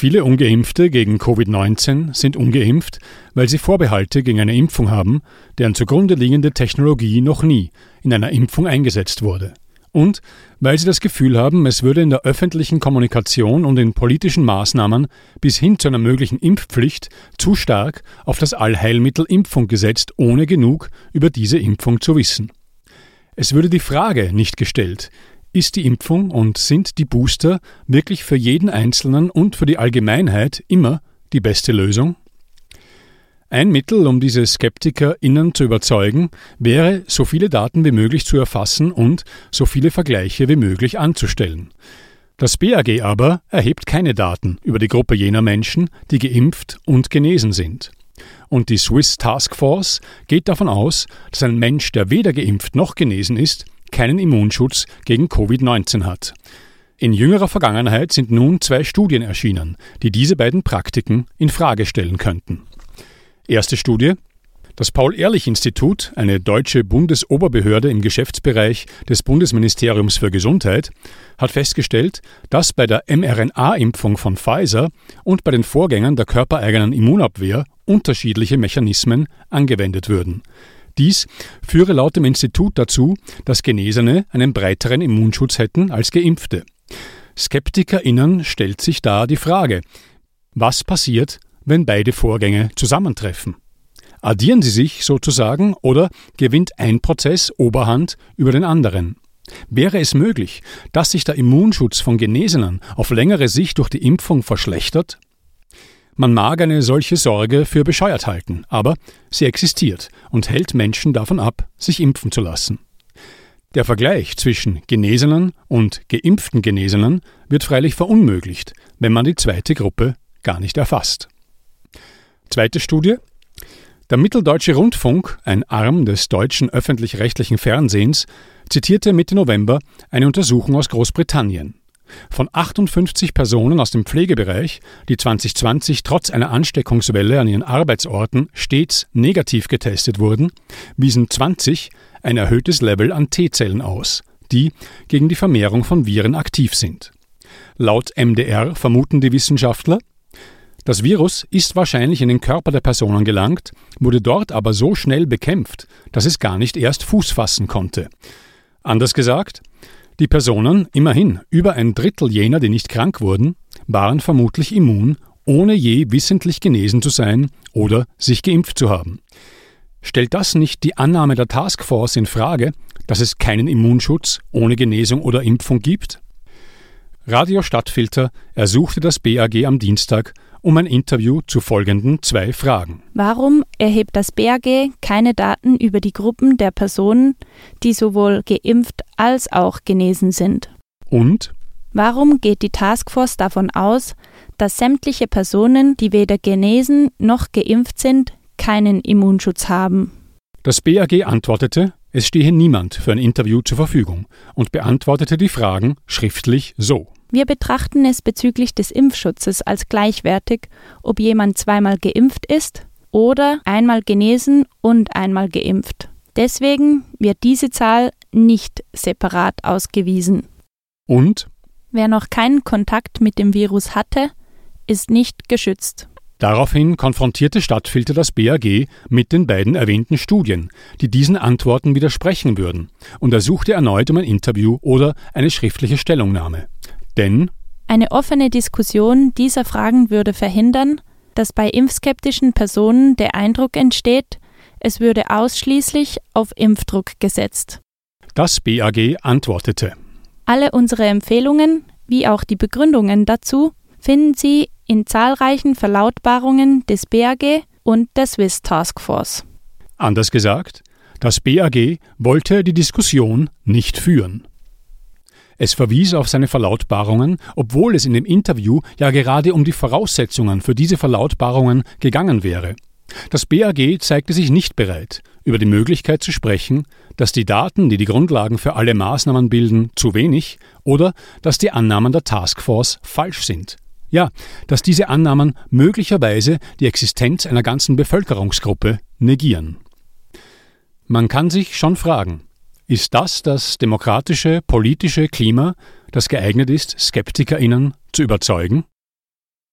Viele ungeimpfte gegen Covid-19 sind ungeimpft, weil sie Vorbehalte gegen eine Impfung haben, deren zugrunde liegende Technologie noch nie in einer Impfung eingesetzt wurde. Und weil sie das Gefühl haben, es würde in der öffentlichen Kommunikation und in politischen Maßnahmen bis hin zu einer möglichen Impfpflicht zu stark auf das Allheilmittel Impfung gesetzt, ohne genug über diese Impfung zu wissen. Es würde die Frage nicht gestellt, ist die Impfung und sind die Booster wirklich für jeden Einzelnen und für die Allgemeinheit immer die beste Lösung? Ein Mittel, um diese SkeptikerInnen zu überzeugen, wäre, so viele Daten wie möglich zu erfassen und so viele Vergleiche wie möglich anzustellen. Das BAG aber erhebt keine Daten über die Gruppe jener Menschen, die geimpft und genesen sind. Und die Swiss Task Force geht davon aus, dass ein Mensch, der weder geimpft noch genesen ist, keinen Immunschutz gegen Covid-19 hat. In jüngerer Vergangenheit sind nun zwei Studien erschienen, die diese beiden Praktiken in Frage stellen könnten. Erste Studie. Das Paul-Ehrlich-Institut, eine deutsche Bundesoberbehörde im Geschäftsbereich des Bundesministeriums für Gesundheit, hat festgestellt, dass bei der mRNA-Impfung von Pfizer und bei den Vorgängern der körpereigenen Immunabwehr unterschiedliche Mechanismen angewendet würden. Dies führe laut dem Institut dazu, dass Genesene einen breiteren Immunschutz hätten als Geimpfte. SkeptikerInnen stellt sich da die Frage, was passiert, wenn beide Vorgänge zusammentreffen? Addieren sie sich sozusagen oder gewinnt ein Prozess Oberhand über den anderen? Wäre es möglich, dass sich der Immunschutz von Genesenen auf längere Sicht durch die Impfung verschlechtert? Man mag eine solche Sorge für bescheuert halten, aber sie existiert und hält Menschen davon ab, sich impfen zu lassen. Der Vergleich zwischen Genesenen und geimpften Genesenen wird freilich verunmöglicht, wenn man die zweite Gruppe gar nicht erfasst. Zweite Studie. Der Mitteldeutsche Rundfunk, ein Arm des deutschen öffentlich-rechtlichen Fernsehens, zitierte Mitte November eine Untersuchung aus Großbritannien. Von 58 Personen aus dem Pflegebereich, die 2020 trotz einer Ansteckungswelle an ihren Arbeitsorten stets negativ getestet wurden, wiesen 20 ein erhöhtes Level an T-Zellen aus, die gegen die Vermehrung von Viren aktiv sind. Laut MDR vermuten die Wissenschaftler, das Virus ist wahrscheinlich in den Körper der Personen gelangt, wurde dort aber so schnell bekämpft, dass es gar nicht erst Fuß fassen konnte. Anders gesagt, die Personen, immerhin über ein Drittel jener, die nicht krank wurden, waren vermutlich immun, ohne je wissentlich genesen zu sein oder sich geimpft zu haben. Stellt das nicht die Annahme der Taskforce in Frage, dass es keinen Immunschutz ohne Genesung oder Impfung gibt? Radio Stadtfilter ersuchte das BAG am Dienstag um ein Interview zu folgenden zwei Fragen. Warum erhebt das BAG keine Daten über die Gruppen der Personen, die sowohl geimpft als auch genesen sind? Und warum geht die Taskforce davon aus, dass sämtliche Personen, die weder genesen noch geimpft sind, keinen Immunschutz haben? Das BAG antwortete, es stehe niemand für ein Interview zur Verfügung und beantwortete die Fragen schriftlich so. Wir betrachten es bezüglich des Impfschutzes als gleichwertig, ob jemand zweimal geimpft ist oder einmal genesen und einmal geimpft. Deswegen wird diese Zahl nicht separat ausgewiesen. Und? Wer noch keinen Kontakt mit dem Virus hatte, ist nicht geschützt. Daraufhin konfrontierte Stadtfilter das BAG mit den beiden erwähnten Studien, die diesen Antworten widersprechen würden, und ersuchte erneut um ein Interview oder eine schriftliche Stellungnahme. Denn eine offene Diskussion dieser Fragen würde verhindern, dass bei impfskeptischen Personen der Eindruck entsteht, es würde ausschließlich auf Impfdruck gesetzt. Das BAG antwortete. Alle unsere Empfehlungen, wie auch die Begründungen dazu, finden Sie in zahlreichen Verlautbarungen des BAG und der Swiss Task Force. Anders gesagt, das BAG wollte die Diskussion nicht führen. Es verwies auf seine Verlautbarungen, obwohl es in dem Interview ja gerade um die Voraussetzungen für diese Verlautbarungen gegangen wäre. Das BAG zeigte sich nicht bereit, über die Möglichkeit zu sprechen, dass die Daten, die die Grundlagen für alle Maßnahmen bilden, zu wenig oder dass die Annahmen der Taskforce falsch sind. Ja, dass diese Annahmen möglicherweise die Existenz einer ganzen Bevölkerungsgruppe negieren. Man kann sich schon fragen, ist das das demokratische politische Klima, das geeignet ist, Skeptikerinnen zu überzeugen?